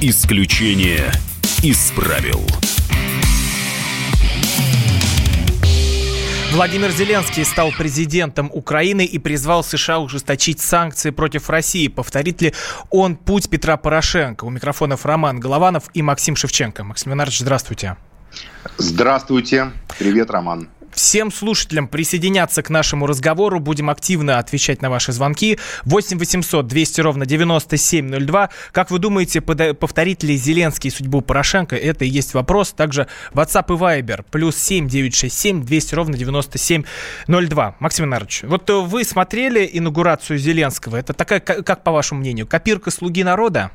Исключение из правил. Владимир Зеленский стал президентом Украины и призвал США ужесточить санкции против России. Повторит ли он путь Петра Порошенко? У микрофонов Роман Голованов и Максим Шевченко. Максим Леонардович, здравствуйте. Здравствуйте. Привет, Роман. Всем слушателям присоединяться к нашему разговору. Будем активно отвечать на ваши звонки. 8 800 200 ровно 9702. Как вы думаете, повторит ли Зеленский судьбу Порошенко? Это и есть вопрос. Также WhatsApp и Viber. Плюс 7 967 200 ровно 9702. Максим Иванович, вот вы смотрели инаугурацию Зеленского. Это такая, как по вашему мнению, копирка «Слуги народа»?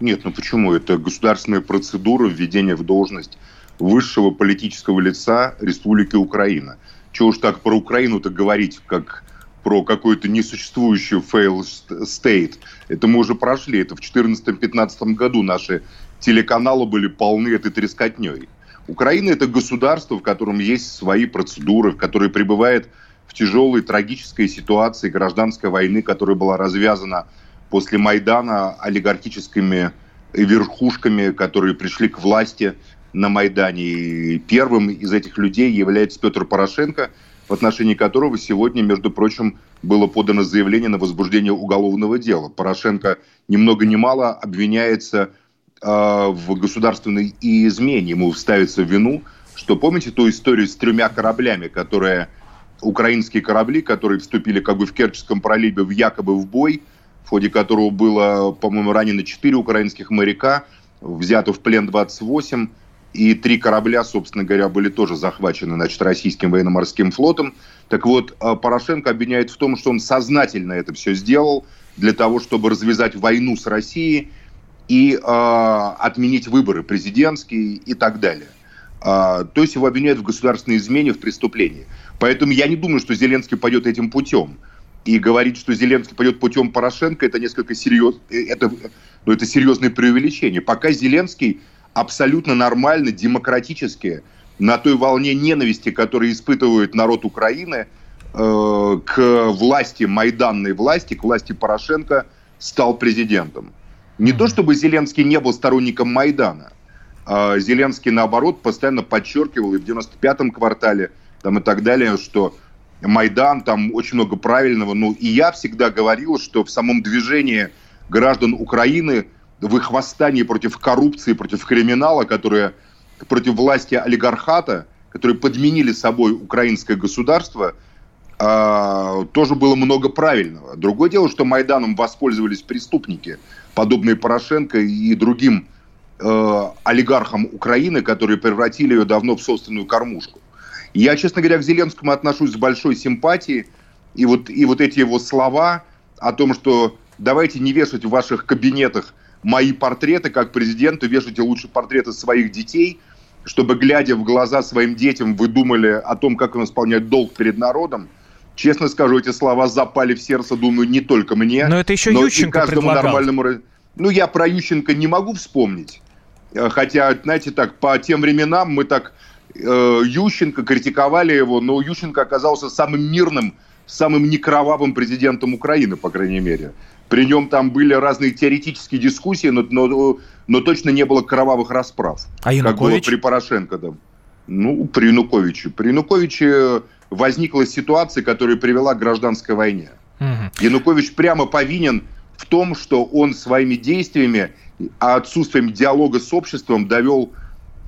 Нет, ну почему? Это государственная процедура введения в должность высшего политического лица Республики Украина. Чего уж так про Украину-то говорить, как про какой-то несуществующий fail state. Это мы уже прошли. Это в 2014-2015 году наши телеканалы были полны этой трескотней. Украина – это государство, в котором есть свои процедуры, в которой пребывает в тяжелой трагической ситуации гражданской войны, которая была развязана после Майдана олигархическими верхушками, которые пришли к власти на Майдане. И первым из этих людей является Петр Порошенко, в отношении которого сегодня, между прочим, было подано заявление на возбуждение уголовного дела. Порошенко ни много ни мало обвиняется э, в государственной измене. Ему ставится в вину, что помните ту историю с тремя кораблями, которые украинские корабли, которые вступили как бы в Керченском проливе в якобы в бой, в ходе которого было, по-моему, ранено 4 украинских моряка, взято в плен 28, и три корабля, собственно говоря, были тоже захвачены значит, российским военно-морским флотом. Так вот, э, Порошенко обвиняет в том, что он сознательно это все сделал для того, чтобы развязать войну с Россией и э, отменить выборы президентские и так далее. Э, то есть его обвиняют в государственной измене, в преступлении. Поэтому я не думаю, что Зеленский пойдет этим путем. И говорить, что Зеленский пойдет путем Порошенко, это несколько серьезно, э, это, ну, это серьезное преувеличение. Пока Зеленский абсолютно нормально, демократически, на той волне ненависти, которую испытывает народ Украины э, к власти, майданной власти, к власти Порошенко, стал президентом. Не то чтобы Зеленский не был сторонником Майдана. А Зеленский, наоборот, постоянно подчеркивал и в 95-м квартале там, и так далее, что Майдан, там очень много правильного. Ну, и я всегда говорил, что в самом движении граждан Украины – в их восстании против коррупции, против криминала, которые против власти олигархата, которые подменили собой украинское государство, э, тоже было много правильного. Другое дело, что Майданом воспользовались преступники, подобные Порошенко и другим э, олигархам Украины, которые превратили ее давно в собственную кормушку. Я, честно говоря, к Зеленскому отношусь с большой симпатией. И вот, и вот эти его слова о том, что давайте не вешать в ваших кабинетах мои портреты как президента, вешайте лучше портреты своих детей, чтобы, глядя в глаза своим детям, вы думали о том, как он исполняет долг перед народом. Честно скажу, эти слова запали в сердце, думаю, не только мне. Но это еще но Ющенко и каждому предлагал. нормальному... Ну, я про Ющенко не могу вспомнить. Э, хотя, знаете, так, по тем временам мы так э, Ющенко критиковали его, но Ющенко оказался самым мирным, самым некровавым президентом Украины, по крайней мере. При нем там были разные теоретические дискуссии, но, но, но точно не было кровавых расправ. А Янукович? Как было при Порошенко. Да. Ну, при Януковиче. При Януковиче возникла ситуация, которая привела к гражданской войне. Угу. Янукович прямо повинен в том, что он своими действиями, отсутствием диалога с обществом довел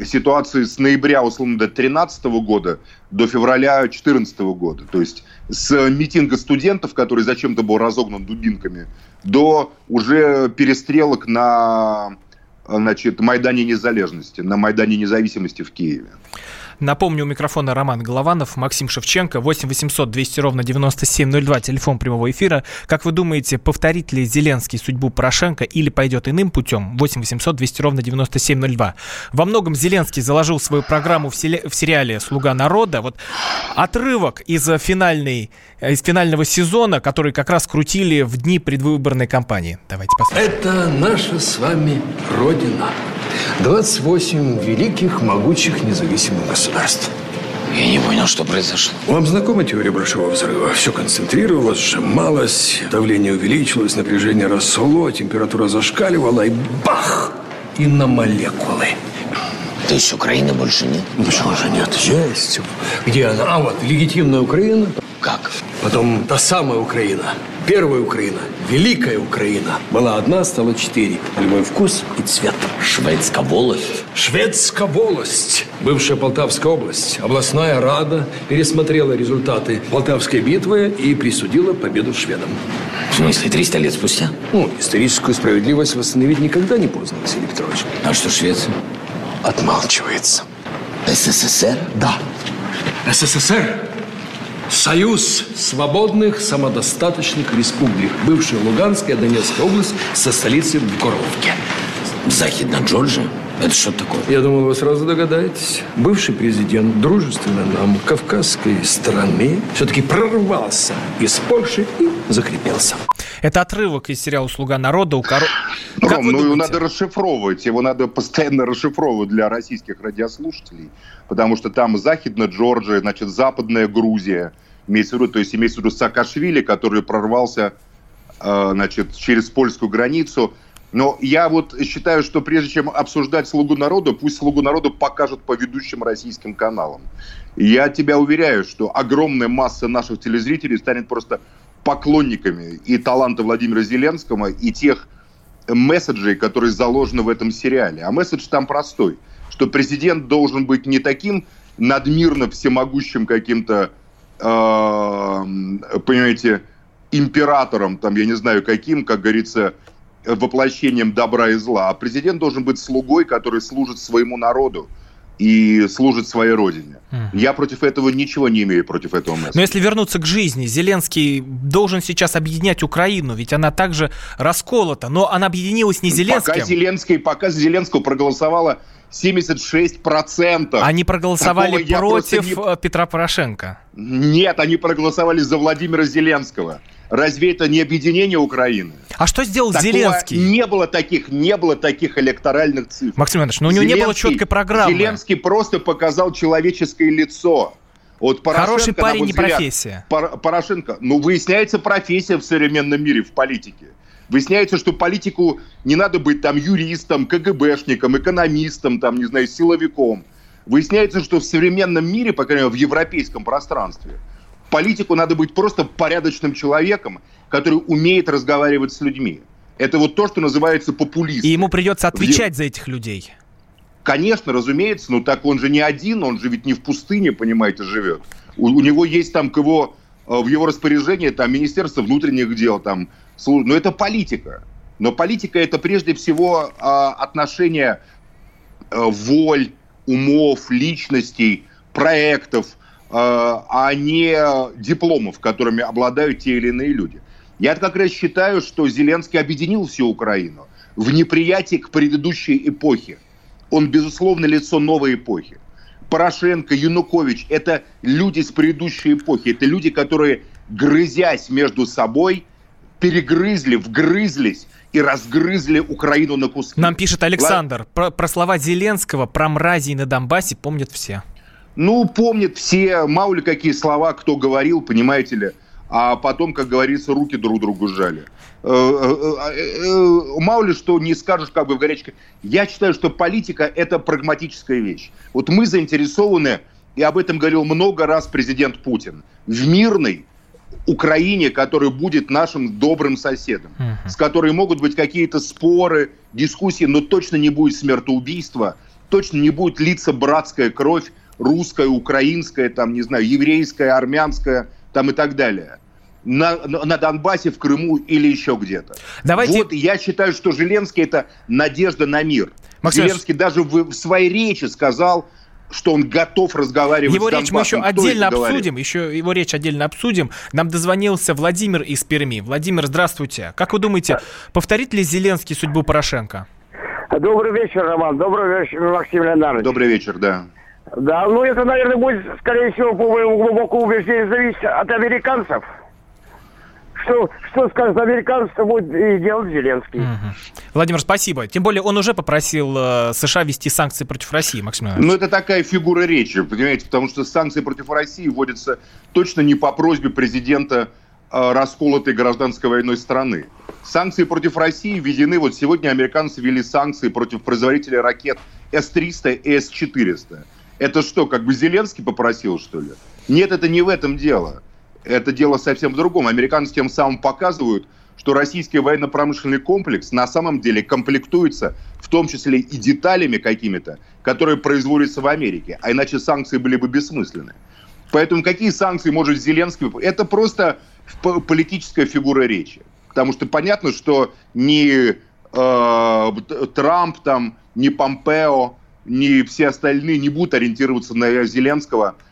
ситуацию с ноября, условно, до 2013 года до февраля 2014 года. То есть с митинга студентов, который зачем-то был разогнан дубинками, до уже перестрелок на значит, Майдане Незалежности, на Майдане Независимости в Киеве. Напомню, у микрофона Роман Голованов, Максим Шевченко, 8 800 200 ровно 9702, телефон прямого эфира. Как вы думаете, повторит ли Зеленский судьбу Порошенко или пойдет иным путем? 8 800 200 ровно 9702. Во многом Зеленский заложил свою программу в, селе, в сериале «Слуга народа». Вот отрывок из, финальной, из финального сезона, который как раз крутили в дни предвыборной кампании. Давайте посмотрим. Это наша с вами Родина. 28 великих, могучих, независимых государств. Я не понял, что произошло. Вам знакома теория Большого Взрыва? Все концентрировалось, сжималось, давление увеличилось, напряжение росло, температура зашкаливала, и бах! И на молекулы. То есть Украины больше нет? Ну, почему же нет? Есть. Где она? А вот, легитимная Украина. Как? Потом та самая Украина. Первая Украина. Великая Украина. Была одна, стала четыре. Любой вкус и цвет. Шведская волость? Шведская волость. Бывшая Полтавская область. Областная рада пересмотрела результаты Полтавской битвы и присудила победу шведам. В смысле, 300 лет спустя? Ну, историческую справедливость восстановить никогда не поздно, Василий Петрович. А что Швеция? Отмалчивается. СССР? Да. СССР Союз свободных самодостаточных республик. Бывшая Луганская, Донецкая область со столицей в Горловке. Захидная Джорджия? Это что такое? Я думал, вы сразу догадаетесь. Бывший президент дружественной нам кавказской страны все-таки прорвался из Польши и закрепился. Это отрывок из сериала «Слуга народа». У коро... Ром, ну его надо расшифровывать. Его надо постоянно расшифровывать для российских радиослушателей. Потому что там Захидная Джорджия, значит, Западная Грузия. Имеется в виду, то есть имеется в виду Саакашвили, который прорвался э, значит, через польскую границу. Но я вот считаю, что прежде чем обсуждать «Слугу народа», пусть «Слугу народа» покажут по ведущим российским каналам. Я тебя уверяю, что огромная масса наших телезрителей станет просто поклонниками и таланта Владимира Зеленского, и тех месседжей, которые заложены в этом сериале. А месседж там простой, что президент должен быть не таким надмирно всемогущим каким-то, э, понимаете, императором, там, я не знаю каким, как говорится, воплощением добра и зла, а президент должен быть слугой, который служит своему народу и служит своей родине. Mm. Я против этого ничего не имею, против этого месседжа. Но если вернуться к жизни, Зеленский должен сейчас объединять Украину, ведь она также расколота, но она объединилась не Зеленским. Пока, Зеленский, пока Зеленского проголосовало 76%. Они проголосовали против не... Петра Порошенко. Нет, они проголосовали за Владимира Зеленского. Разве это не объединение Украины? А что сделал Такого Зеленский? Не было таких, не было таких электоральных цифр. Максим Иванович, но у него Зеленский, не было четкой программы. Зеленский просто показал человеческое лицо. Вот Порошенко, Хороший парень не взгляд, профессия. Порошенко, ну, выясняется профессия в современном мире, в политике. Выясняется, что политику не надо быть там юристом, КГБшником, экономистом, там, не знаю, силовиком. Выясняется, что в современном мире, по крайней мере, в европейском пространстве, политику надо быть просто порядочным человеком, который умеет разговаривать с людьми. Это вот то, что называется популизм. И ему придется отвечать за этих людей. Конечно, разумеется, но так он же не один, он же ведь не в пустыне, понимаете, живет. У, у него есть там к его, э, в его распоряжении там Министерство внутренних дел, там, но это политика. Но политика это прежде всего а, отношение а, воль, умов, личностей, проектов, а, а не дипломов, которыми обладают те или иные люди. Я как раз считаю, что Зеленский объединил всю Украину в неприятии к предыдущей эпохе. Он, безусловно, лицо новой эпохи. Порошенко, Янукович – это люди с предыдущей эпохи. Это люди, которые, грызясь между собой, перегрызли, вгрызлись и разгрызли Украину на куски. Нам пишет Александр, про, про слова Зеленского, про мразей на Донбассе помнят все. Ну, помнят все, мало ли какие слова кто говорил, понимаете ли а потом, как говорится, руки друг другу сжали. Э, э, э, мало ли что не скажешь как бы в горячке. Я считаю, что политика – это прагматическая вещь. Вот мы заинтересованы, и об этом говорил много раз президент Путин, в мирной Украине, которая будет нашим добрым соседом, uh-huh. с которой могут быть какие-то споры, дискуссии, но точно не будет смертоубийства, точно не будет литься братская кровь, русская, украинская, там, не знаю, еврейская, армянская – там и так далее. На, на Донбассе, в Крыму или еще где-то. Давайте... Вот я считаю, что Зеленский это надежда на мир. Максим Зеленский даже в, в своей речи сказал, что он готов разговаривать его с речь мы еще Кто отдельно обсудим, еще его речь отдельно обсудим. Нам дозвонился Владимир из Перми. Владимир, здравствуйте. Как вы думаете, повторит ли Зеленский судьбу Порошенко? Добрый вечер, Роман. Добрый вечер, Максим Леонидович. Добрый вечер, да. Да, ну это, наверное, будет, скорее всего, по моему глубокому убеждению, зависеть от американцев. Что, что скажет американцы, будет и делать Зеленский. Угу. Владимир, спасибо. Тем более он уже попросил э, США ввести санкции против России, Максим Иванович. Ну, это такая фигура речи, понимаете, потому что санкции против России вводятся точно не по просьбе президента э, расколотой гражданской войной страны. Санкции против России введены, вот сегодня американцы ввели санкции против производителей ракет С-300 и С-400. Это что, как бы Зеленский попросил, что ли? Нет, это не в этом дело. Это дело совсем в другом. Американцы тем самым показывают, что российский военно-промышленный комплекс на самом деле комплектуется в том числе и деталями какими-то, которые производятся в Америке. А иначе санкции были бы бессмысленны. Поэтому какие санкции может Зеленский... Это просто политическая фигура речи. Потому что понятно, что ни э, Трамп, там, ни Помпео, ни все остальные не будут ориентироваться на Зеленского –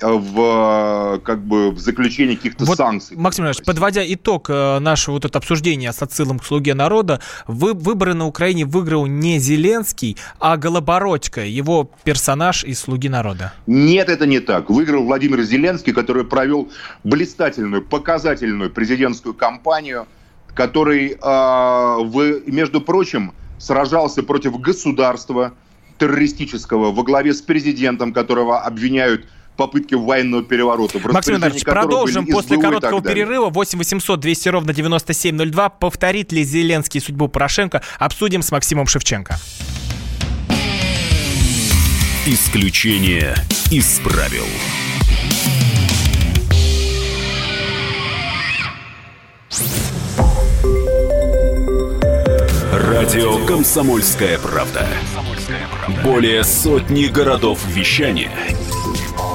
в, как бы, в заключении каких-то вот, санкций. Максим Иванович, подводя итог э, нашего вот это обсуждения с отсылом к «Слуге народа», вы, выборы на Украине выиграл не Зеленский, а Голобородько, его персонаж из «Слуги народа». Нет, это не так. Выиграл Владимир Зеленский, который провел блистательную, показательную президентскую кампанию, который, э, в, между прочим, сражался против государства террористического во главе с президентом, которого обвиняют попытки военного переворота. Максим Иванович, продолжим после короткого перерыва. 8 800 200 ровно 9702. Повторит ли Зеленский судьбу Порошенко? Обсудим с Максимом Шевченко. Исключение из правил. Радио «Комсомольская правда». Более сотни городов вещания –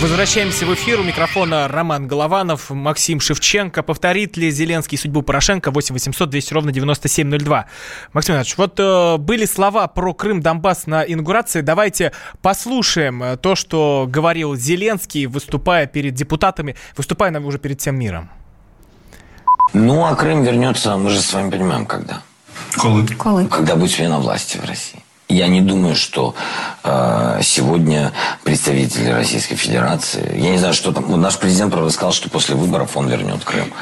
Возвращаемся в эфир. У микрофона Роман Голованов, Максим Шевченко. Повторит ли Зеленский судьбу Порошенко? 8 800 200 ровно 9702. Максим Иванович, вот э, были слова про Крым, Донбасс на инаугурации. Давайте послушаем э, то, что говорил Зеленский, выступая перед депутатами, выступая уже перед всем миром. Ну, а Крым вернется, мы же с вами понимаем, когда. Колы. Колы. Когда будет смена власти в России. Я не думаю, что э, сегодня представители Российской Федерации, я не знаю, что там, наш президент, правда, сказал, что после выборов он вернет Крым,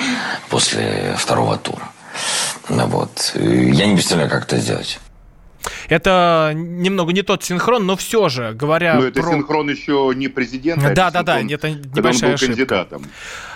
после второго тура. Вот. Я не представляю, как это сделать. Это немного не тот синхрон, но все же, говоря Но это про... синхрон еще не президента, да, да, да, это небольшая ошибка. кандидатом.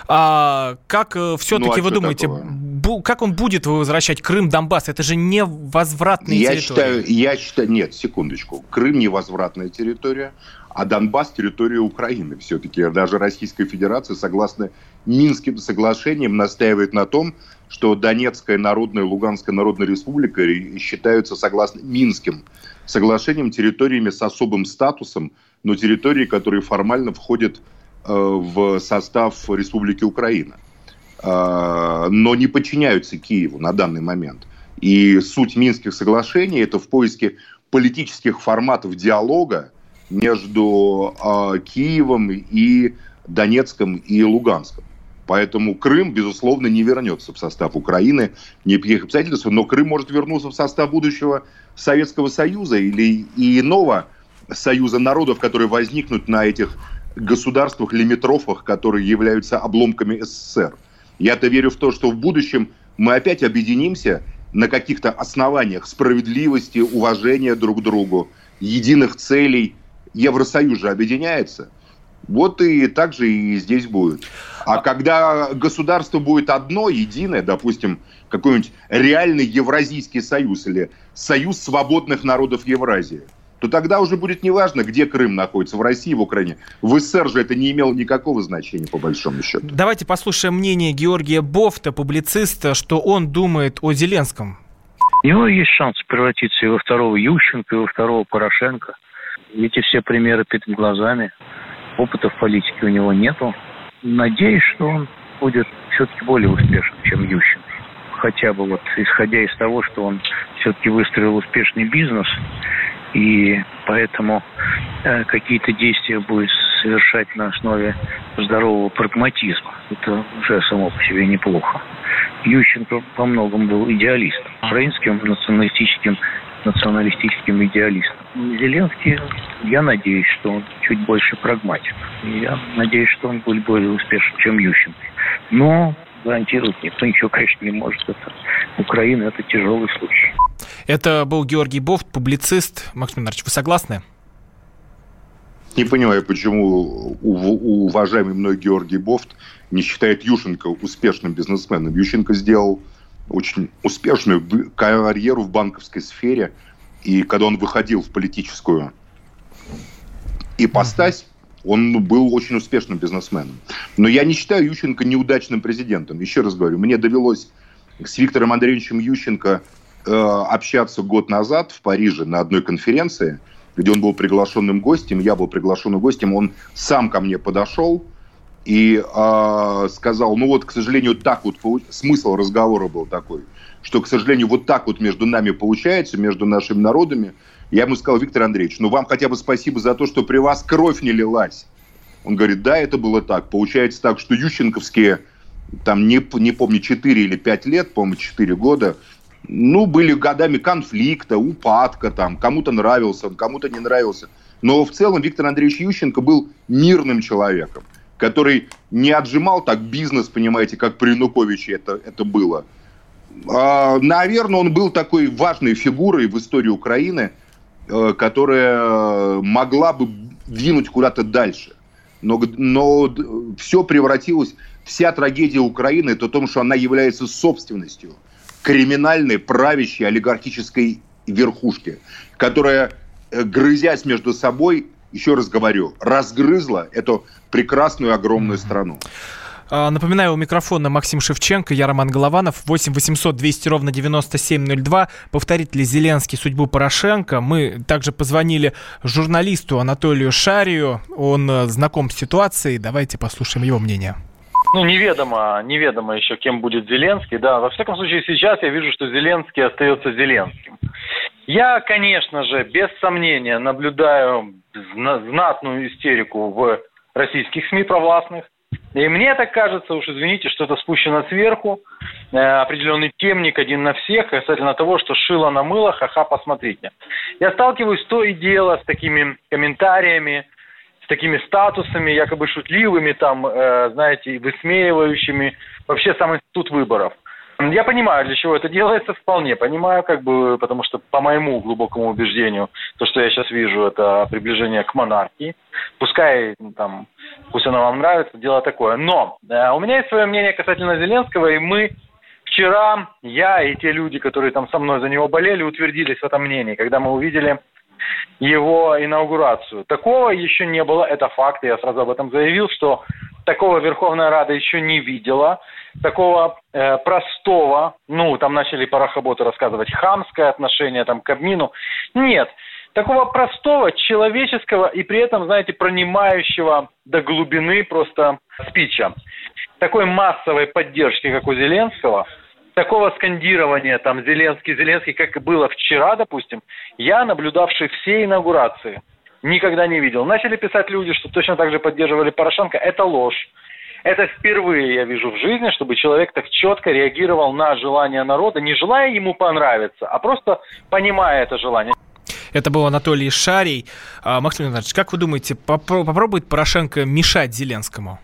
А, как э, все-таки ну, а вы думаете, бу, как он будет возвращать Крым, Донбасс? Это же не возвратные я территории. Считаю, я считаю, нет, секундочку. Крым не возвратная территория, а Донбасс территория Украины. Все-таки даже Российская Федерация, согласно Минским соглашениям, настаивает на том, что Донецкая Народная и Луганская Народная Республика считаются, согласно Минским соглашениям, территориями с особым статусом, но территории, которые формально входят э, в состав Республики Украина, э, но не подчиняются Киеву на данный момент. И суть Минских соглашений – это в поиске политических форматов диалога между э, Киевом и Донецком и Луганском. Поэтому Крым, безусловно, не вернется в состав Украины ни при каких обстоятельствах, но Крым может вернуться в состав будущего Советского Союза или и иного союза народов, которые возникнут на этих государствах, лимитрофах, которые являются обломками СССР. Я-то верю в то, что в будущем мы опять объединимся на каких-то основаниях справедливости, уважения друг к другу, единых целей. Евросоюз же объединяется – вот и так же и здесь будет. А когда государство будет одно, единое, допустим, какой-нибудь реальный Евразийский союз или Союз свободных народов Евразии, то тогда уже будет неважно, где Крым находится, в России, в Украине. В СССР же это не имело никакого значения, по большому счету. Давайте послушаем мнение Георгия Бофта, публициста, что он думает о Зеленском. У него есть шанс превратиться и во второго Ющенко, и во второго Порошенко. Эти все примеры перед глазами опыта в политике у него нету. Надеюсь, что он будет все-таки более успешен, чем Ющенко. хотя бы вот исходя из того, что он все-таки выстроил успешный бизнес, и поэтому э, какие-то действия будет совершать на основе здорового прагматизма. Это уже само по себе неплохо. Ющенко во многом был идеалистом, украинским националистическим националистическим идеалистом. Зеленский, я надеюсь, что он чуть больше прагматик. Я надеюсь, что он будет более успешен, чем Ющенко. Но гарантировать никто ничего, конечно, не может. Это Украина – это тяжелый случай. Это был Георгий Бофт, публицист. Максим Иванович, вы согласны? Не понимаю, почему уважаемый мной Георгий Бофт не считает Ющенко успешным бизнесменом. Ющенко сделал очень успешную карьеру в банковской сфере. И когда он выходил в политическую ипостась, он был очень успешным бизнесменом. Но я не считаю Ющенко неудачным президентом. Еще раз говорю, мне довелось с Виктором Андреевичем Ющенко э, общаться год назад в Париже на одной конференции, где он был приглашенным гостем, я был приглашенным гостем, он сам ко мне подошел и э, сказал, ну вот, к сожалению, так вот, смысл разговора был такой, что, к сожалению, вот так вот между нами получается, между нашими народами. Я ему сказал, Виктор Андреевич, ну вам хотя бы спасибо за то, что при вас кровь не лилась. Он говорит, да, это было так. Получается так, что Ющенковские, там, не, не помню, 4 или 5 лет, по-моему, 4 года, ну, были годами конфликта, упадка, там, кому-то нравился, кому-то не нравился. Но в целом Виктор Андреевич Ющенко был мирным человеком который не отжимал так бизнес, понимаете, как при Януковиче это, это было. А, наверное, он был такой важной фигурой в истории Украины, э, которая могла бы двинуть куда-то дальше. Но, но все превратилось, вся трагедия Украины, это в том, что она является собственностью криминальной, правящей, олигархической верхушки, которая, э, грызясь между собой, еще раз говорю, разгрызла эту прекрасную огромную страну. А, напоминаю, у микрофона Максим Шевченко, я Роман Голованов. 8 800 200 ровно 9702. Повторит ли Зеленский судьбу Порошенко? Мы также позвонили журналисту Анатолию Шарию. Он э, знаком с ситуацией. Давайте послушаем его мнение. Ну, неведомо, неведомо еще, кем будет Зеленский. Да, во всяком случае, сейчас я вижу, что Зеленский остается Зеленским. Я, конечно же, без сомнения наблюдаю знатную истерику в российских СМИ провластных. И мне так кажется, уж извините, что это спущено сверху, э, определенный темник один на всех, касательно того, что шило на мыло, ха-ха, посмотрите. Я сталкиваюсь то и дело с такими комментариями, с такими статусами, якобы шутливыми, там, э, знаете, высмеивающими вообще сам институт выборов. Я понимаю, для чего это делается, вполне понимаю, как бы, потому что по моему глубокому убеждению, то, что я сейчас вижу, это приближение к монархии. Пускай там, пусть оно вам нравится, дело такое. Но э, у меня есть свое мнение касательно Зеленского, и мы вчера, я и те люди, которые там со мной за него болели, утвердились в этом мнении, когда мы увидели его инаугурацию. Такого еще не было, это факт, я сразу об этом заявил, что такого Верховная Рада еще не видела, такого э, простого, ну, там начали парохоботы рассказывать, хамское отношение там к Кабмину. Нет, такого простого, человеческого и при этом, знаете, пронимающего до глубины просто спича. Такой массовой поддержки, как у Зеленского, такого скандирования, там, Зеленский, Зеленский, как было вчера, допустим, я, наблюдавший все инаугурации, никогда не видел. Начали писать люди, что точно так же поддерживали Порошенко. Это ложь. Это впервые я вижу в жизни, чтобы человек так четко реагировал на желание народа, не желая ему понравиться, а просто понимая это желание. Это был Анатолий Шарий. А, Максим Иванович, как вы думаете, попробует Порошенко мешать Зеленскому?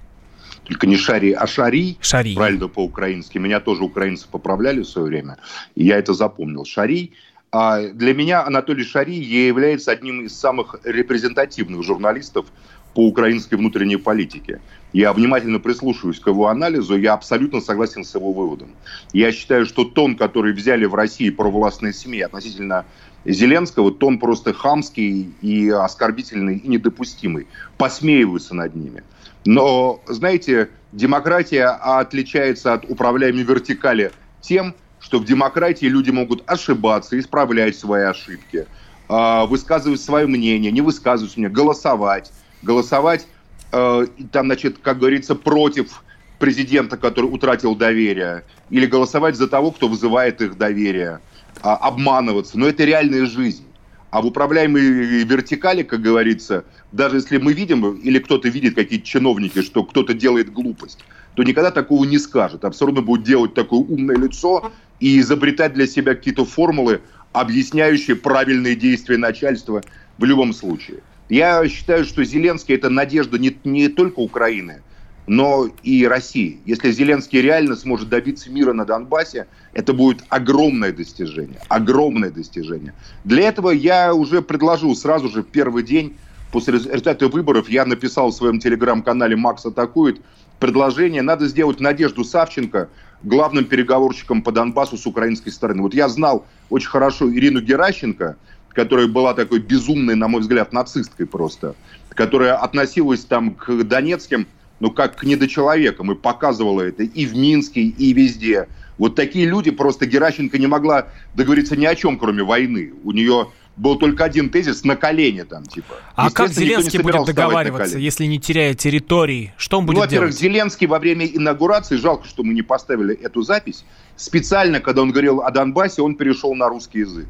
Только не Шарий, а Шарий. Шарий. Правильно по-украински. Меня тоже украинцы поправляли в свое время. И я это запомнил. Шарий. А для меня Анатолий Шарий является одним из самых репрезентативных журналистов по украинской внутренней политике. Я внимательно прислушиваюсь к его анализу, я абсолютно согласен с его выводом. Я считаю, что тон, который взяли в России провластные СМИ относительно Зеленского, тон просто хамский и оскорбительный и недопустимый. Посмеиваются над ними. Но, знаете, демократия отличается от управляемой вертикали тем, что в демократии люди могут ошибаться, исправлять свои ошибки, а, высказывать свое мнение, не высказывать мнение, голосовать голосовать, э, там, значит, как говорится, против президента, который утратил доверие, или голосовать за того, кто вызывает их доверие, а, обманываться. Но это реальная жизнь. А в управляемой вертикали, как говорится, даже если мы видим, или кто-то видит, какие-то чиновники, что кто-то делает глупость, то никогда такого не скажет. А будет делать такое умное лицо и изобретать для себя какие-то формулы, объясняющие правильные действия начальства в любом случае. Я считаю, что Зеленский – это надежда не, не только Украины, но и России. Если Зеленский реально сможет добиться мира на Донбассе, это будет огромное достижение. Огромное достижение. Для этого я уже предложил сразу же в первый день после результата выборов, я написал в своем телеграм-канале «Макс атакует» предложение, надо сделать Надежду Савченко главным переговорщиком по Донбассу с украинской стороны. Вот я знал очень хорошо Ирину Геращенко, которая была такой безумной, на мой взгляд, нацисткой просто, которая относилась там к донецким ну, как к недочеловекам, и показывала это и в Минске, и везде. Вот такие люди, просто Геращенко не могла договориться ни о чем, кроме войны. У нее был только один тезис на колени там, типа. А как Зеленский будет договариваться, если не теряя территории? Что он будет ну, во-первых, делать? Зеленский во время инаугурации, жалко, что мы не поставили эту запись, специально, когда он говорил о Донбассе, он перешел на русский язык.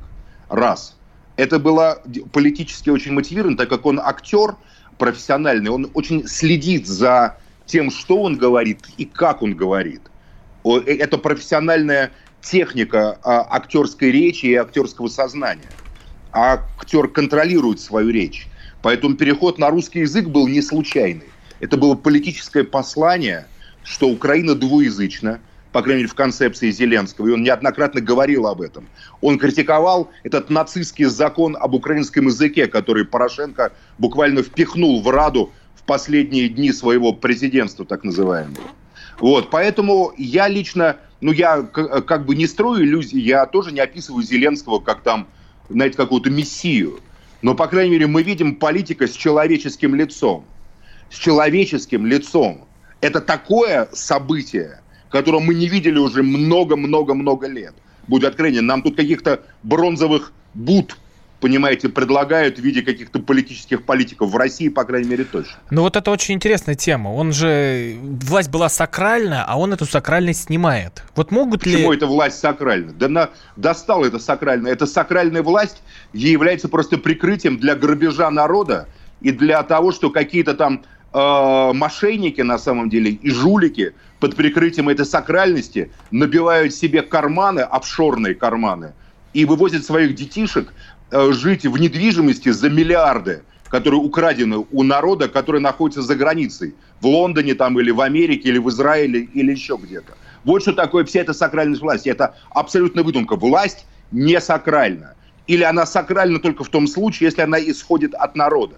Раз. Это было политически очень мотивировано, так как он актер, профессиональный, он очень следит за тем, что он говорит и как он говорит. Э, это профессиональная техника а, актерской речи и актерского сознания. А актер контролирует свою речь. Поэтому переход на русский язык был не случайный. Это было политическое послание, что Украина двуязычна, по крайней мере, в концепции Зеленского, и он неоднократно говорил об этом. Он критиковал этот нацистский закон об украинском языке, который Порошенко буквально впихнул в Раду в последние дни своего президентства, так называемого. Вот, поэтому я лично, ну, я как бы не строю иллюзий, я тоже не описываю Зеленского как там, знаете, какую-то мессию. Но, по крайней мере, мы видим политика с человеческим лицом. С человеческим лицом. Это такое событие, которого мы не видели уже много-много-много лет. Будет откровение. Нам тут каких-то бронзовых буд понимаете, предлагают в виде каких-то политических политиков в России, по крайней мере, точно. Ну вот это очень интересная тема. Он же... Власть была сакральна, а он эту сакральность снимает. Вот могут ли... Почему эта власть сакральна? Да на... достала это сакральная. Эта сакральная власть является просто прикрытием для грабежа народа и для того, что какие-то там э, мошенники на самом деле и жулики под прикрытием этой сакральности набивают себе карманы, офшорные карманы, и вывозят своих детишек э, жить в недвижимости за миллиарды, которые украдены у народа, который находится за границей, в Лондоне там или в Америке, или в Израиле, или еще где-то. Вот что такое вся эта сакральность власти. Это абсолютно выдумка. Власть не сакральна. Или она сакральна только в том случае, если она исходит от народа.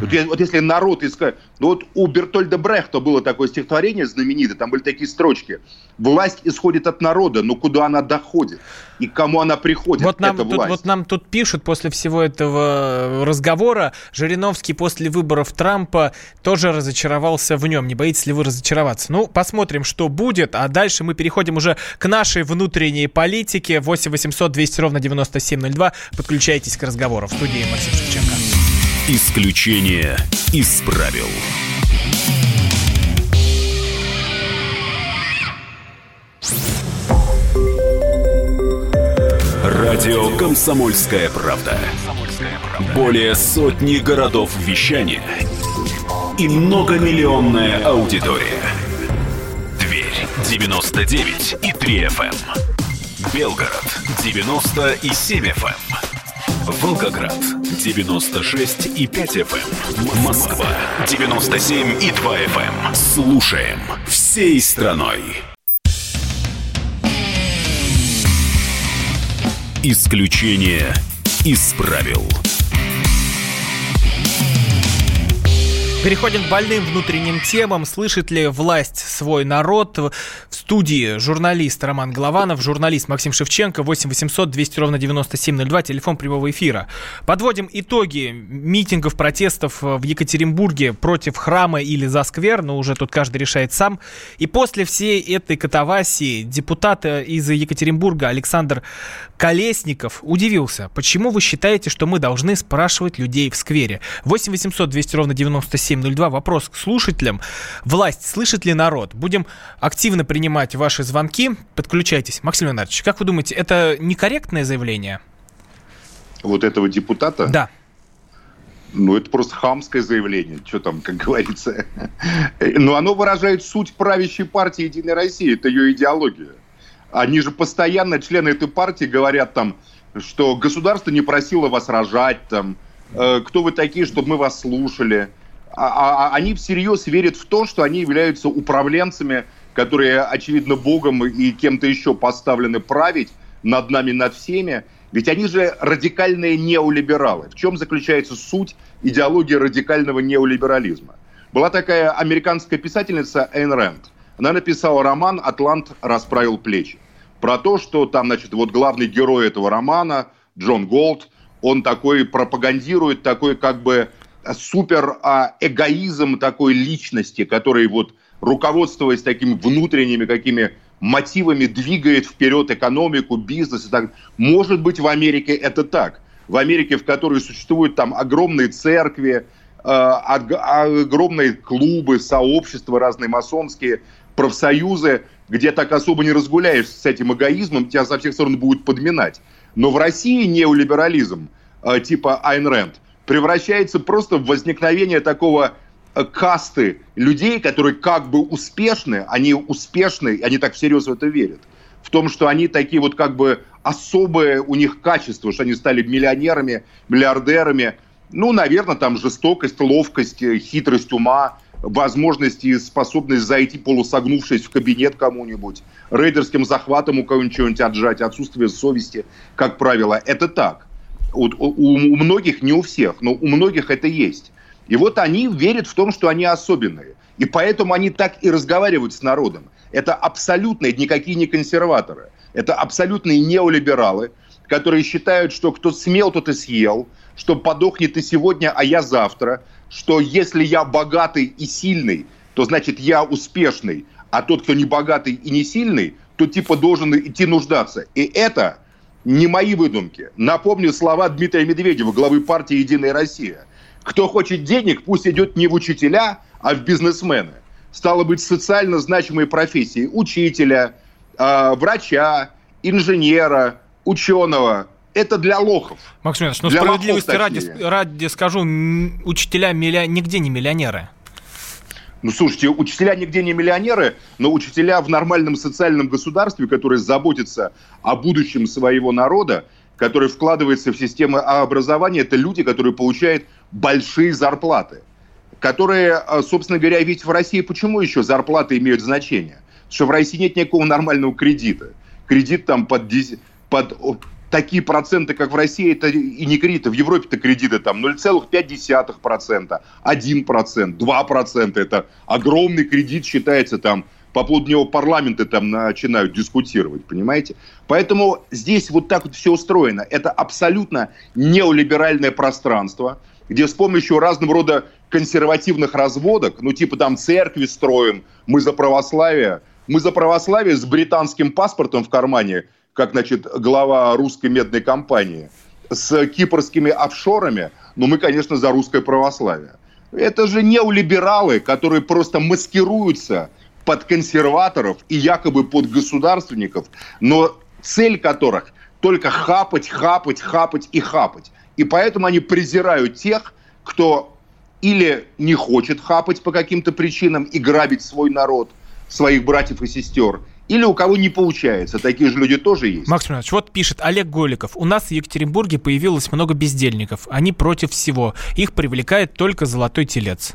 Вот, вот если народ искать... Ну вот у Бертольда Брехта было такое стихотворение знаменитое, там были такие строчки. Власть исходит от народа, но куда она доходит? И к кому она приходит, вот нам, тут, власть? Вот нам тут пишут после всего этого разговора, Жириновский после выборов Трампа тоже разочаровался в нем. Не боитесь ли вы разочароваться? Ну, посмотрим, что будет. А дальше мы переходим уже к нашей внутренней политике. 8 800 200 ровно 9702. Подключайтесь к разговору. В студии Максим Шевченко. Исключение из правил. Радио «Комсомольская правда». Более сотни городов вещания и многомиллионная аудитория. Дверь 99 и 3 FM. Эм. Белгород 97 FM. Волгоград 96 и 5 FM. Эм. Москва 97 и 2 FM. Эм. Слушаем всей страной. Исключение из правил. Переходим к больным внутренним темам. Слышит ли власть свой народ? В студии журналист Роман Голованов, журналист Максим Шевченко, 8 800 200 ровно 9702, телефон прямого эфира. Подводим итоги митингов, протестов в Екатеринбурге против храма или за сквер, но уже тут каждый решает сам. И после всей этой катавасии депутат из Екатеринбурга Александр Колесников удивился, почему вы считаете, что мы должны спрашивать людей в сквере? 8 800 200 ровно 97 9702. Вопрос к слушателям. Власть слышит ли народ? Будем активно принимать ваши звонки. Подключайтесь. Максим Леонардович, как вы думаете, это некорректное заявление? Вот этого депутата? Да. Ну, это просто хамское заявление. Что там, как говорится. Но оно выражает суть правящей партии «Единой России». Это ее идеология. Они же постоянно, члены этой партии, говорят там, что государство не просило вас рожать, там, э, кто вы такие, чтобы мы вас слушали. А, а, а они всерьез верят в то, что они являются управленцами, которые, очевидно, Богом и кем-то еще поставлены править над нами, над всеми. Ведь они же радикальные неолибералы. В чем заключается суть идеологии радикального неолиберализма? Была такая американская писательница Эйн Рэнд. Она написала роман «Атлант расправил плечи» про то, что там, значит, вот главный герой этого романа, Джон Голд, он такой пропагандирует такой как бы супер а, эгоизм такой личности, который вот руководствуясь такими внутренними какими мотивами двигает вперед экономику, бизнес и так. Может быть, в Америке это так. В Америке, в которой существуют там огромные церкви, э, огромные клубы, сообщества разные масонские, профсоюзы, где так особо не разгуляешь с этим эгоизмом, тебя со всех сторон будут подминать. Но в России неолиберализм э, типа Айн Рэнд превращается просто в возникновение такого э, касты людей, которые как бы успешны, они успешны, они так всерьез в это верят. В том, что они такие вот как бы особые у них качества, что они стали миллионерами, миллиардерами. Ну, наверное, там жестокость, ловкость, э, хитрость ума, возможность и способность зайти полусогнувшись в кабинет кому-нибудь, рейдерским захватом у кого-нибудь что-нибудь отжать, отсутствие совести, как правило, это так. У, у, у многих, не у всех, но у многих это есть. И вот они верят в том, что они особенные. И поэтому они так и разговаривают с народом. Это абсолютные, никакие не консерваторы. Это абсолютные неолибералы, которые считают, что кто смел, тот и съел, что подохнет и сегодня, а я завтра – что если я богатый и сильный, то значит я успешный, а тот, кто не богатый и не сильный, то типа должен идти нуждаться. И это не мои выдумки. Напомню слова Дмитрия Медведева, главы партии «Единая Россия». Кто хочет денег, пусть идет не в учителя, а в бизнесмены. Стало быть, социально значимые профессии учителя, э, врача, инженера, ученого, это для лохов. Максим Иванович, ну справедливости ради, ради скажу, учителя милли... нигде не миллионеры. Ну, слушайте, учителя нигде не миллионеры, но учителя в нормальном социальном государстве, которые заботятся о будущем своего народа, который вкладывается в систему образования, это люди, которые получают большие зарплаты. Которые, а, собственно говоря, ведь в России почему еще зарплаты имеют значение? Что в России нет никакого нормального кредита. Кредит там под, под такие проценты, как в России, это и не кредиты. В Европе-то кредиты там 0,5%, 1%, 2%. Это огромный кредит считается там по поводу него парламенты там начинают дискутировать, понимаете? Поэтому здесь вот так вот все устроено. Это абсолютно неолиберальное пространство, где с помощью разного рода консервативных разводок, ну типа там церкви строим, мы за православие, мы за православие с британским паспортом в кармане, как, значит, глава русской медной компании, с кипрскими офшорами, но мы, конечно, за русское православие. Это же неолибералы, которые просто маскируются под консерваторов и якобы под государственников, но цель которых только хапать, хапать, хапать и хапать. И поэтому они презирают тех, кто или не хочет хапать по каким-то причинам и грабить свой народ, своих братьев и сестер, или у кого не получается. Такие же люди тоже есть. Макс Иванович, вот пишет Олег Голиков. У нас в Екатеринбурге появилось много бездельников. Они против всего. Их привлекает только золотой телец.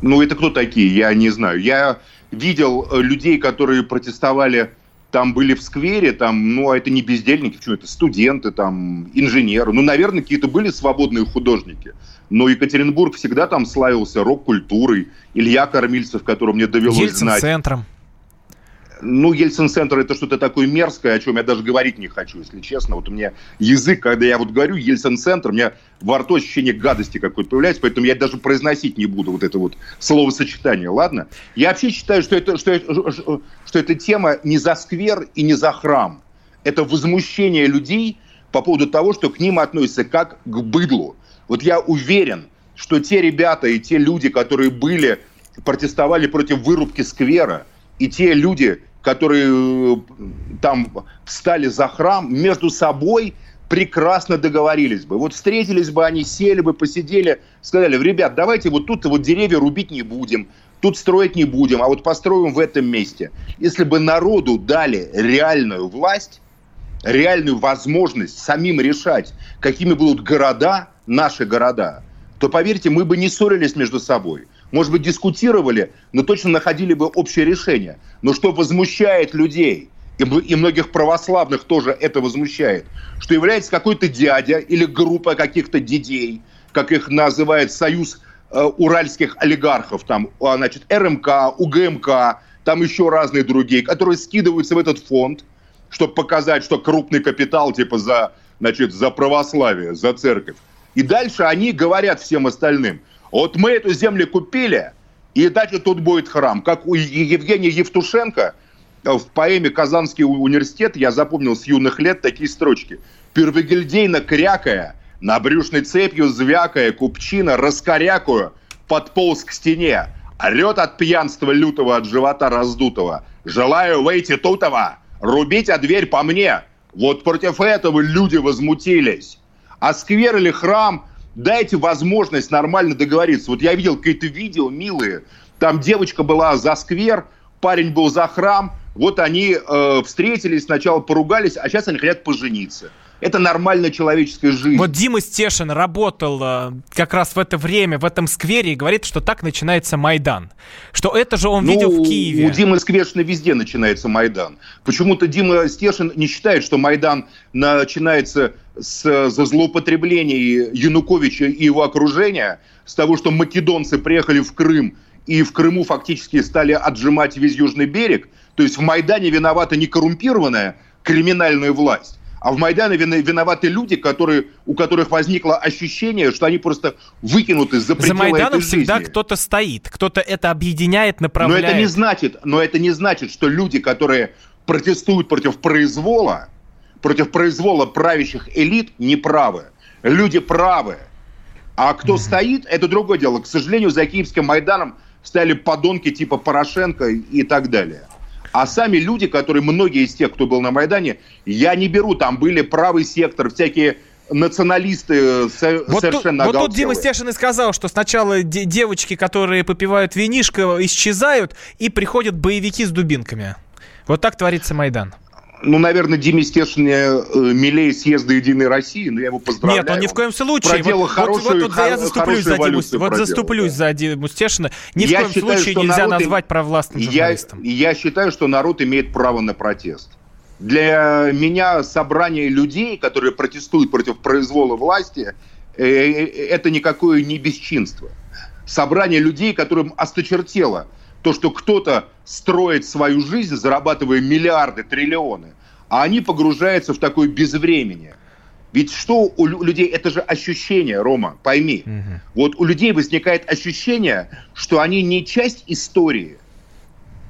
Ну, это кто такие? Я не знаю. Я видел э, людей, которые протестовали там были в сквере, там, ну, а это не бездельники, почему это студенты, там, инженеры. Ну, наверное, какие-то были свободные художники. Но Екатеринбург всегда там славился рок-культурой. Илья Кормильцев, которого мне довелось Ельцин знать. центром. Ну, Ельцин-центр это что-то такое мерзкое, о чем я даже говорить не хочу, если честно. Вот у меня язык, когда я вот говорю Ельцин-центр, у меня во рту ощущение гадости какой-то появляется, поэтому я даже произносить не буду вот это вот словосочетание, ладно? Я вообще считаю, что это, что, это, что эта тема не за сквер и не за храм. Это возмущение людей по поводу того, что к ним относятся как к быдлу. Вот я уверен, что те ребята и те люди, которые были, протестовали против вырубки сквера, и те люди, которые э, там встали за храм, между собой прекрасно договорились бы. Вот встретились бы они, сели бы, посидели, сказали, ребят, давайте вот тут вот деревья рубить не будем, тут строить не будем, а вот построим в этом месте. Если бы народу дали реальную власть, реальную возможность самим решать, какими будут города, наши города, то, поверьте, мы бы не ссорились между собой. Может быть, дискутировали, но точно находили бы общее решение. Но что возмущает людей, и, многих православных тоже это возмущает, что является какой-то дядя или группа каких-то дедей, как их называет союз э, уральских олигархов, там, а, значит, РМК, УГМК, там еще разные другие, которые скидываются в этот фонд, чтобы показать, что крупный капитал, типа, за, значит, за православие, за церковь. И дальше они говорят всем остальным, вот мы эту землю купили, и дальше тут будет храм. Как у Евгения Евтушенко в поэме «Казанский университет» я запомнил с юных лет такие строчки. «Первогильдейно крякая, на брюшной цепью звякая, купчина, раскорякую, подполз к стене, орет от пьянства лютого, от живота раздутого. Желаю выйти тутого, рубить а дверь по мне. Вот против этого люди возмутились. А или храм, дайте возможность нормально договориться. Вот я видел какие-то видео милые, там девочка была за сквер, парень был за храм, вот они э, встретились, сначала поругались, а сейчас они хотят пожениться. Это нормальная человеческая жизнь. Вот Дима Стешин работал э, как раз в это время в этом сквере и говорит, что так начинается Майдан. Что это же он ну, видел в Киеве. У Димы Сквершина везде начинается Майдан. Почему-то Дима Стешин не считает, что Майдан начинается с, за злоупотребление Януковича и его окружения, с того, что македонцы приехали в Крым и в Крыму фактически стали отжимать весь Южный берег. То есть в Майдане виновата не коррумпированная криминальная власть, а в Майдане виноваты люди, которые, у которых возникло ощущение, что они просто выкинуты за пределы За Майданом этой всегда кто-то стоит, кто-то это объединяет, направляет. Но это не значит, но это не значит, что люди, которые протестуют против произвола, против произвола правящих элит, не правы. Люди правы. А кто mm-hmm. стоит, это другое дело. К сожалению, за Киевским Майданом стояли подонки типа Порошенко и так далее. А сами люди, которые, многие из тех, кто был на Майдане, я не беру, там были правый сектор, всякие националисты э, со- вот совершенно тут, Вот тут Дима Стешин и сказал, что сначала де- девочки, которые попивают винишко, исчезают, и приходят боевики с дубинками. Вот так творится Майдан ну, наверное, Диме Стешине э, милее съезда Единой России, но я его поздравляю. Нет, он ни в коем случае. Вот, хорошую, вот, вот, я заступлюсь за Диму, вот заступлюсь да. за Диму Стешина. Ни я в коем считаю, случае нельзя народ, назвать провластным журналистом. Я, я считаю, что народ имеет право на протест. Для меня собрание людей, которые протестуют против произвола власти, э, э, это никакое не бесчинство. Собрание людей, которым осточертело – то, что кто-то строит свою жизнь, зарабатывая миллиарды, триллионы, а они погружаются в такое безвремение. Ведь что у людей, это же ощущение, Рома, пойми. Угу. Вот у людей возникает ощущение, что они не часть истории,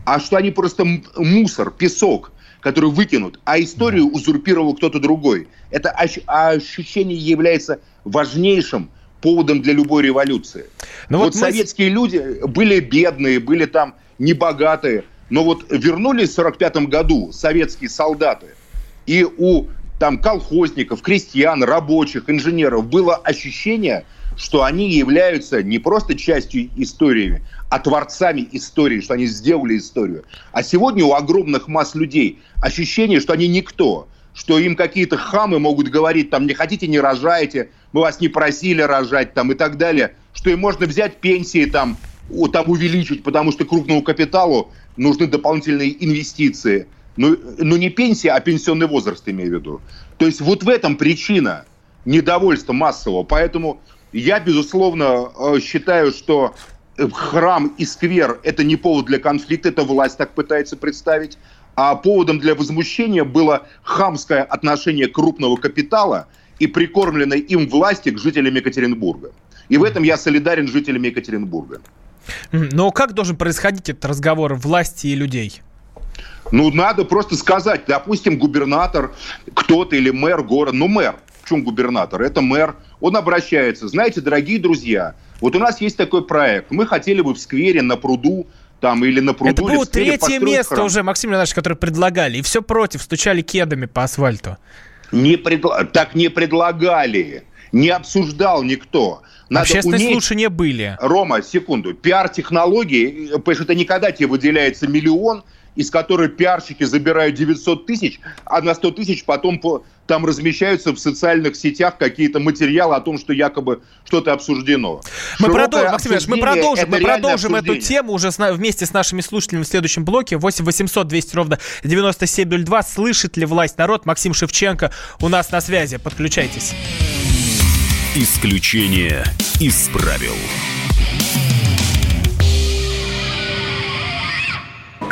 а что они просто мусор, песок, который выкинут, а историю узурпировал кто-то другой. Это ощущение является важнейшим поводом для любой революции. Но ну вот вот мы... советские люди были бедные, были там небогатые, но вот вернулись в 45 году советские солдаты, и у там колхозников, крестьян, рабочих, инженеров было ощущение, что они являются не просто частью истории, а творцами истории, что они сделали историю. А сегодня у огромных масс людей ощущение, что они никто, что им какие-то хамы могут говорить, там, не хотите, не рожайте, мы вас не просили рожать, там, и так далее, что им можно взять пенсии, там, там увеличить, потому что крупному капиталу нужны дополнительные инвестиции. Ну, ну не пенсия, а пенсионный возраст, имею в виду. То есть вот в этом причина недовольства массового. Поэтому я, безусловно, э, считаю, что храм и сквер – это не повод для конфликта, это власть так пытается представить а поводом для возмущения было хамское отношение крупного капитала и прикормленной им власти к жителям Екатеринбурга. И в этом я солидарен с жителями Екатеринбурга. Но как должен происходить этот разговор власти и людей? Ну, надо просто сказать, допустим, губернатор, кто-то или мэр города, ну, мэр, в чем губернатор? Это мэр, он обращается, знаете, дорогие друзья, Вот у нас есть такой проект. Мы хотели бы в сквере на пруду там или на пруду. Это было третье место храм. уже, Максим Леонидович, которое предлагали. И все против, стучали кедами по асфальту. Не предла... Так не предлагали. Не обсуждал никто. Надо Общественные уметь... слушания были. Рома, секунду. Пиар-технологии, потому что это никогда тебе выделяется миллион, из которых пиарщики забирают 900 тысяч, а на 100 тысяч потом по, там размещаются в социальных сетях какие-то материалы о том, что якобы что-то обсуждено. Мы, продолжим, Максим мы продолжим, мы продолжим эту тему уже с, вместе с нашими слушателями в следующем блоке. 8 800 200 ровно 9702. Слышит ли власть народ? Максим Шевченко у нас на связи. Подключайтесь. Исключение из правил.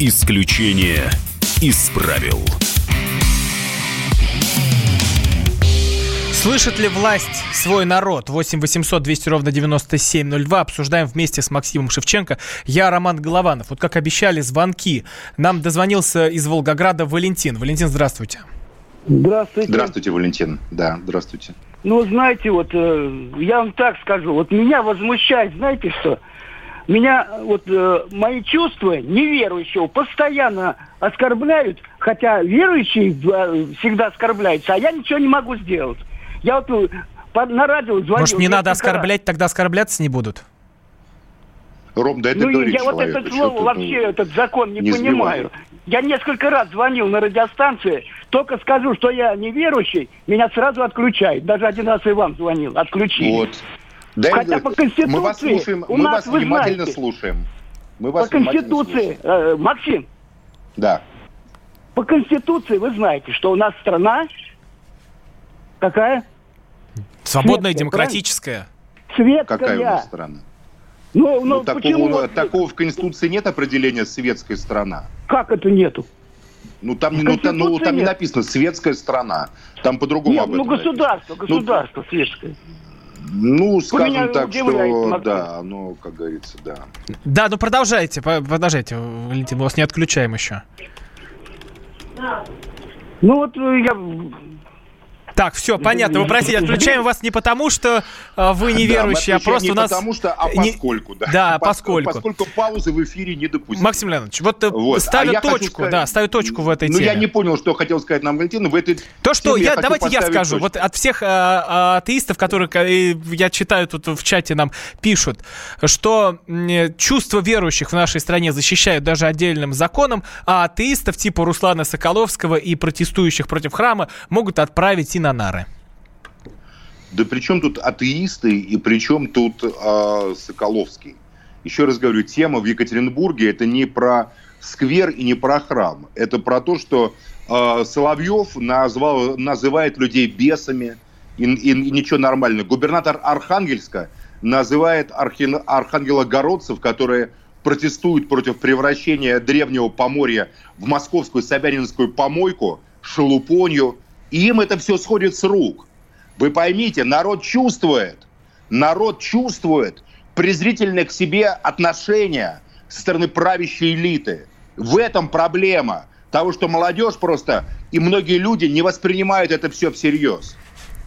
Исключение из правил. Слышит ли власть свой народ? 8 800 200 ровно 9702. Обсуждаем вместе с Максимом Шевченко. Я Роман Голованов. Вот как обещали, звонки. Нам дозвонился из Волгограда Валентин. Валентин, здравствуйте. Здравствуйте. Здравствуйте, Валентин. Да, здравствуйте. Ну, знаете, вот э, я вам так скажу. Вот меня возмущает, знаете что? Меня вот э, мои чувства неверующего постоянно оскорбляют, хотя верующие э, всегда оскорбляются, а я ничего не могу сделать. Я вот э, по, на радио звоню. Может, не надо оскорблять, раз. тогда оскорбляться не будут? Ром, да это ну, я вот это слово вообще, этот закон не, не понимаю. Я несколько раз звонил на радиостанции, только скажу, что я неверующий, меня сразу отключают. Даже один раз и вам звонил, отключили. Вот. Да, Хотя по Конституции мы вас слушаем, у мы нас, вас внимательно знаете, слушаем. Мы вас по Конституции, э, Максим. Да. По Конституции вы знаете, что у нас страна какая? Свободная, Светская, демократическая. Светская. Какая у нас страна? Ну, ну, ну такого, такого в Конституции нет определения «светская страна». Как это нету? Ну там, ну, там, ну, там не написано «светская страна». Там по-другому Нет, об этом ну государство, написано. государство ну, светское. Ну, скажем так, что да, ну, как говорится, да. Да, ну продолжайте, продолжайте, Валентин, мы вас не отключаем еще. Ну вот э, я так, все, понятно. Вы простите, отключаем вас не потому, что э, вы неверующие, а просто у нас... потому что, а поскольку, да. Да, поскольку. Поскольку паузы в эфире не допустим. Максим Леонидович, вот, э, вот. ставлю а точку, да, ставлю точку в этой ну, теме. Ну, я не понял, что хотел сказать нам Валентин. В этой То, что я, давайте я скажу. Вот от всех а, атеистов, которые я читаю тут в чате нам пишут, что чувства верующих в нашей стране защищают даже отдельным законом, а атеистов типа Руслана Соколовского и протестующих против храма могут отправить и на нары. Да при чем тут атеисты и при чем тут э, Соколовский? Еще раз говорю, тема в Екатеринбурге это не про сквер и не про храм. Это про то, что э, Соловьев назвал, называет людей бесами и, и, и ничего нормального. Губернатор Архангельска называет архи, архангелогородцев, которые протестуют против превращения древнего Поморья в московскую Собянинскую помойку, шелупонью. И им это все сходит с рук. Вы поймите, народ чувствует, народ чувствует презрительное к себе отношение со стороны правящей элиты. В этом проблема того, что молодежь просто и многие люди не воспринимают это все всерьез.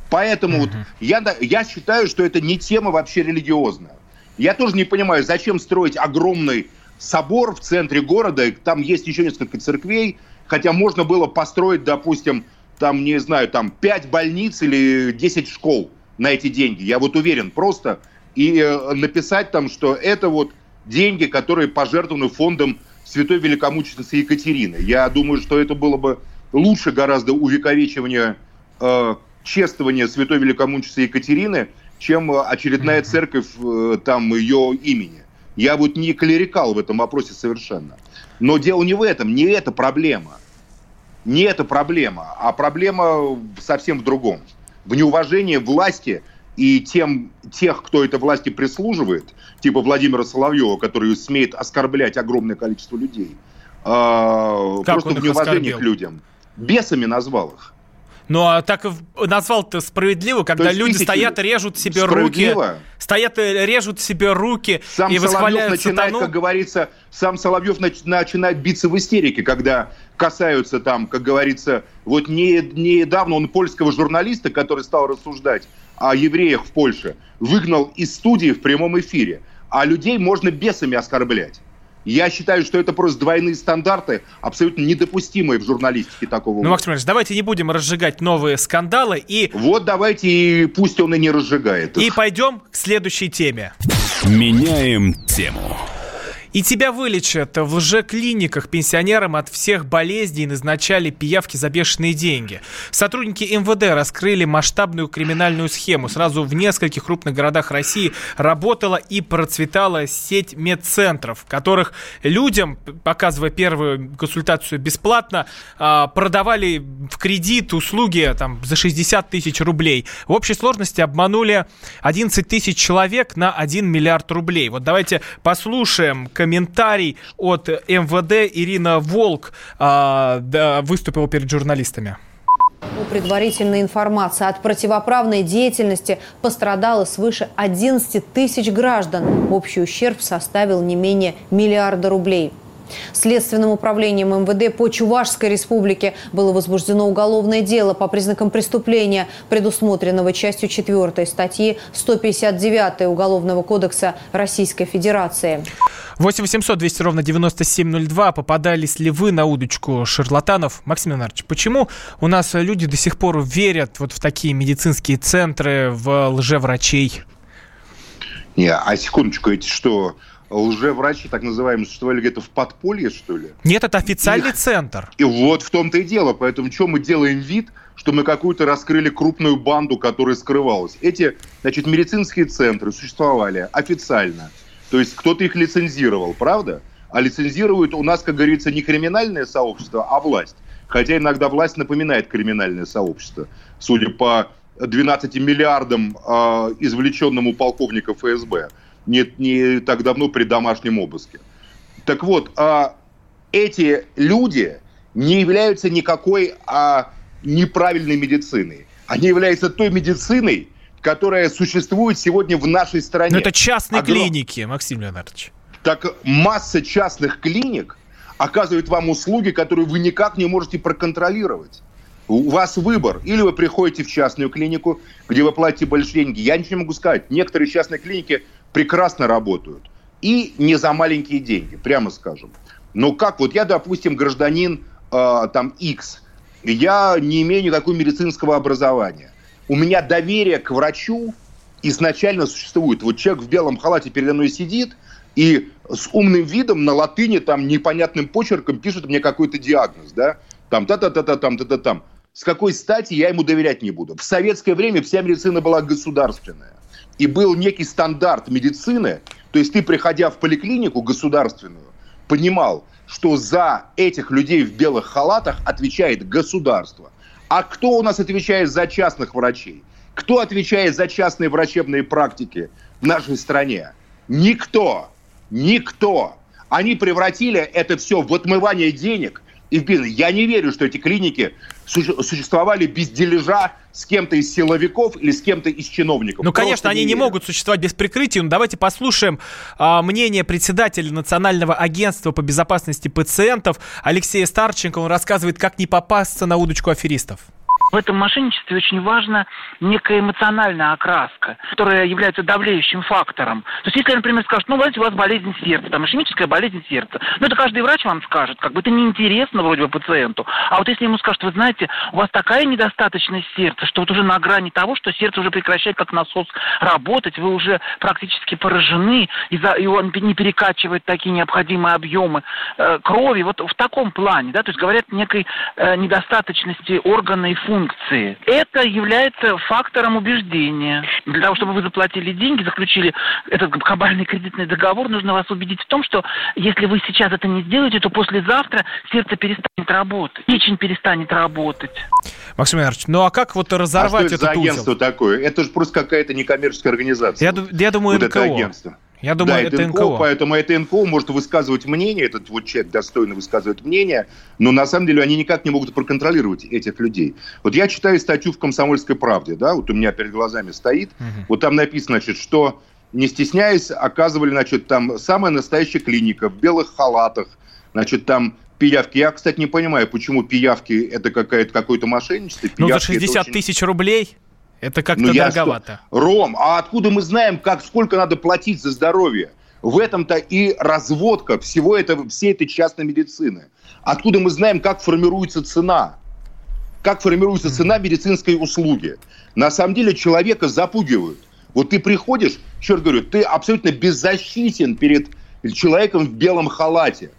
Поэтому вот я, я считаю, что это не тема вообще религиозная. Я тоже не понимаю, зачем строить огромный собор в центре города, там есть еще несколько церквей, хотя можно было построить, допустим, там, не знаю, там 5 больниц или 10 школ на эти деньги. Я вот уверен просто. И э, написать там, что это вот деньги, которые пожертвованы фондом Святой Великомученицы Екатерины. Я думаю, что это было бы лучше гораздо увековечивания э, чествования Святой Великомученицы Екатерины, чем очередная церковь э, там ее имени. Я вот не клерикал в этом вопросе совершенно. Но дело не в этом, не это проблема не эта проблема, а проблема совсем в другом. В неуважении власти и тем, тех, кто этой власти прислуживает, типа Владимира Соловьева, который смеет оскорблять огромное количество людей, э, Как просто в оскорбил? к людям. Бесами назвал их. Ну, а так назвал-то справедливо, когда есть люди стоят, режут себе руки. Стоят и режут себе руки Сам и Соловьев восхваляют начинает, сатану. как говорится, сам Соловьев нач- начинает биться в истерике, когда касаются там, как говорится, вот не, недавно он польского журналиста, который стал рассуждать о евреях в Польше, выгнал из студии в прямом эфире. А людей можно бесами оскорблять. Я считаю, что это просто двойные стандарты, абсолютно недопустимые в журналистике такого Ну. Максим Ильич, давайте не будем разжигать новые скандалы и, Вот давайте, и пусть он и не разжигает их. и пойдем к следующей теме. Меняем тему. И тебя вылечат в лжеклиниках пенсионерам от всех болезней назначали пиявки за бешеные деньги. Сотрудники МВД раскрыли масштабную криминальную схему. Сразу в нескольких крупных городах России работала и процветала сеть медцентров, в которых людям, показывая первую консультацию бесплатно, а, продавали в кредит услуги там, за 60 тысяч рублей. В общей сложности обманули 11 тысяч человек на 1 миллиард рублей. Вот давайте послушаем комментарий от МВД. Ирина Волк а, да, выступила перед журналистами. По предварительной информации от противоправной деятельности пострадало свыше 11 тысяч граждан. Общий ущерб составил не менее миллиарда рублей. Следственным управлением МВД по Чувашской республике было возбуждено уголовное дело по признакам преступления, предусмотренного частью 4 статьи 159 Уголовного кодекса Российской Федерации. 8 800 200 ровно 9702. Попадались ли вы на удочку шарлатанов? Максим Леонардович, почему у нас люди до сих пор верят вот в такие медицинские центры, в лжеврачей? Не, а секундочку, эти что, лжеврачи, так называемые, существовали где-то в подполье, что ли? Нет, это официальный центр. И вот в том-то и дело. Поэтому что мы делаем вид, что мы какую-то раскрыли крупную банду, которая скрывалась. Эти, значит, медицинские центры существовали официально. То есть кто-то их лицензировал, правда? А лицензирует у нас, как говорится, не криминальное сообщество, а власть. Хотя иногда власть напоминает криминальное сообщество. Судя по 12 миллиардам э, извлеченным у полковника ФСБ не, не так давно при домашнем обыске. Так вот, а, эти люди не являются никакой а, неправильной медициной. Они являются той медициной, которая существует сегодня в нашей стране. Но это частные Огром- клиники, Максим Леонардович. Так масса частных клиник оказывает вам услуги, которые вы никак не можете проконтролировать. У вас выбор. Или вы приходите в частную клинику, где вы платите большие деньги. Я ничего не могу сказать. Некоторые частные клиники прекрасно работают. И не за маленькие деньги, прямо скажем. Но как вот я, допустим, гражданин э, там X, я не имею никакого медицинского образования. У меня доверие к врачу изначально существует. Вот человек в белом халате передо мной сидит и с умным видом на латыни там непонятным почерком пишет мне какой-то диагноз, да, там та-та-та-та, там та-та там. С какой стати я ему доверять не буду? В советское время вся медицина была государственная. И был некий стандарт медицины, то есть ты, приходя в поликлинику государственную, понимал, что за этих людей в белых халатах отвечает государство. А кто у нас отвечает за частных врачей? Кто отвечает за частные врачебные практики в нашей стране? Никто. Никто. Они превратили это все в отмывание денег бизнес. Я не верю, что эти клиники суще- существовали без дележа с кем-то из силовиков или с кем-то из чиновников. Ну, конечно, Просто они не верю. могут существовать без прикрытия, но давайте послушаем а, мнение председателя Национального агентства по безопасности пациентов Алексея Старченко. Он рассказывает, как не попасться на удочку аферистов. В этом мошенничестве очень важна некая эмоциональная окраска, которая является давлеющим фактором. То есть, если, например, скажут, ну, знаете, у вас болезнь сердца, там, ишемическая болезнь сердца, ну, это каждый врач вам скажет, как бы это неинтересно вроде бы пациенту. А вот если ему скажут, вы знаете, у вас такая недостаточность сердца, что вот уже на грани того, что сердце уже прекращает как насос работать, вы уже практически поражены, и, за, и он не перекачивает такие необходимые объемы э, крови, вот в таком плане, да, то есть говорят некой э, недостаточности органа и функции функции. Это является фактором убеждения. Для того, чтобы вы заплатили деньги, заключили этот кабальный кредитный договор, нужно вас убедить в том, что если вы сейчас это не сделаете, то послезавтра сердце перестанет работать, печень перестанет работать. Максим Иванович, ну а как вот разорвать а что это этот за агентство узел? такое? Это же просто какая-то некоммерческая организация. Я, я думаю, вот НКО. это агентство. Я думаю, да, это НКО. Поэтому это НКО может высказывать мнение, этот вот человек достойно высказывает мнение, но на самом деле они никак не могут проконтролировать этих людей. Вот я читаю статью в «Комсомольской правде», да, вот у меня перед глазами стоит, вот там написано, значит, что не стесняясь, оказывали, значит, там самая настоящая клиника в белых халатах, значит, там пиявки. Я, кстати, не понимаю, почему пиявки это какая-то, какое-то мошенничество. Ну, за Пиявки это 60 очень- тысяч рублей это как-то ну, дороговато. что- Ром, а откуда мы знаем, как, сколько надо платить за здоровье? В этом-то и разводка всего этого, всей этой частной медицины. Откуда мы знаем, как формируется цена? Как формируется цена медицинской услуги? На самом деле человека запугивают. Вот ты приходишь, черт говорю, ты абсолютно беззащитен перед человеком в белом халате.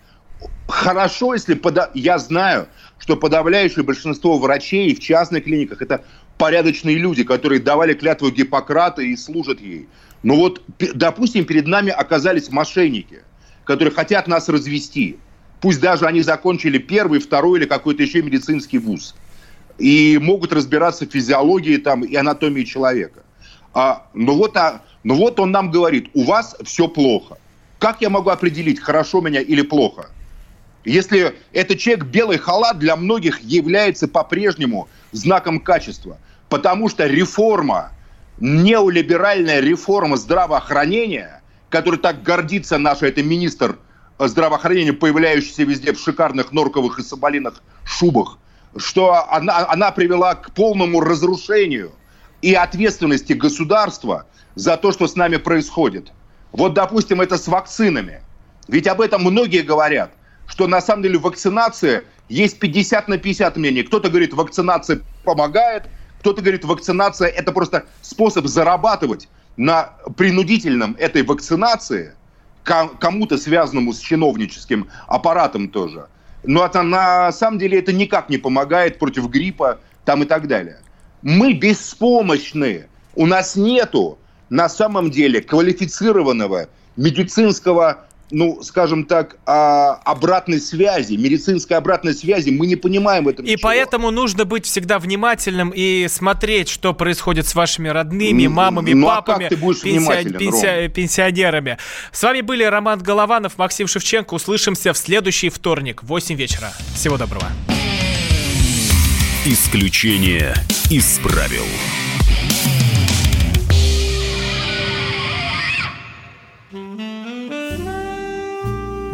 Хорошо, если пода- я знаю, что подавляющее большинство врачей в частных клиниках это порядочные люди, которые давали клятву Гиппократа и служат ей. Но вот, п- допустим, перед нами оказались мошенники, которые хотят нас развести. Пусть даже они закончили первый, второй или какой-то еще медицинский вуз. И могут разбираться в физиологии там, и анатомии человека. А, ну, вот, а, ну вот он нам говорит, у вас все плохо. Как я могу определить, хорошо меня или плохо? Если этот человек белый халат для многих является по-прежнему знаком качества, потому что реформа, неолиберальная реформа здравоохранения, которой так гордится наш это министр здравоохранения, появляющийся везде в шикарных норковых и соболиных шубах, что она, она привела к полному разрушению и ответственности государства за то, что с нами происходит. Вот, допустим, это с вакцинами. Ведь об этом многие говорят, что на самом деле вакцинация есть 50 на 50 мнений. Кто-то говорит, вакцинация помогает, кто-то говорит, вакцинация это просто способ зарабатывать на принудительном этой вакцинации, ко- кому-то связанному с чиновническим аппаратом тоже. Но это на самом деле это никак не помогает против гриппа там и так далее. Мы беспомощны. У нас нету на самом деле квалифицированного медицинского, ну, скажем так, а, обратной связи, медицинской обратной связи. Мы не понимаем в этом И ничего. поэтому нужно быть всегда внимательным и смотреть, что происходит с вашими родными, мамами, ну, а как папами, ты будешь внимателен, пенсия- пенсионерами. С вами были Роман Голованов, Максим Шевченко. Услышимся в следующий вторник в 8 вечера. Всего доброго. Исключение из правил.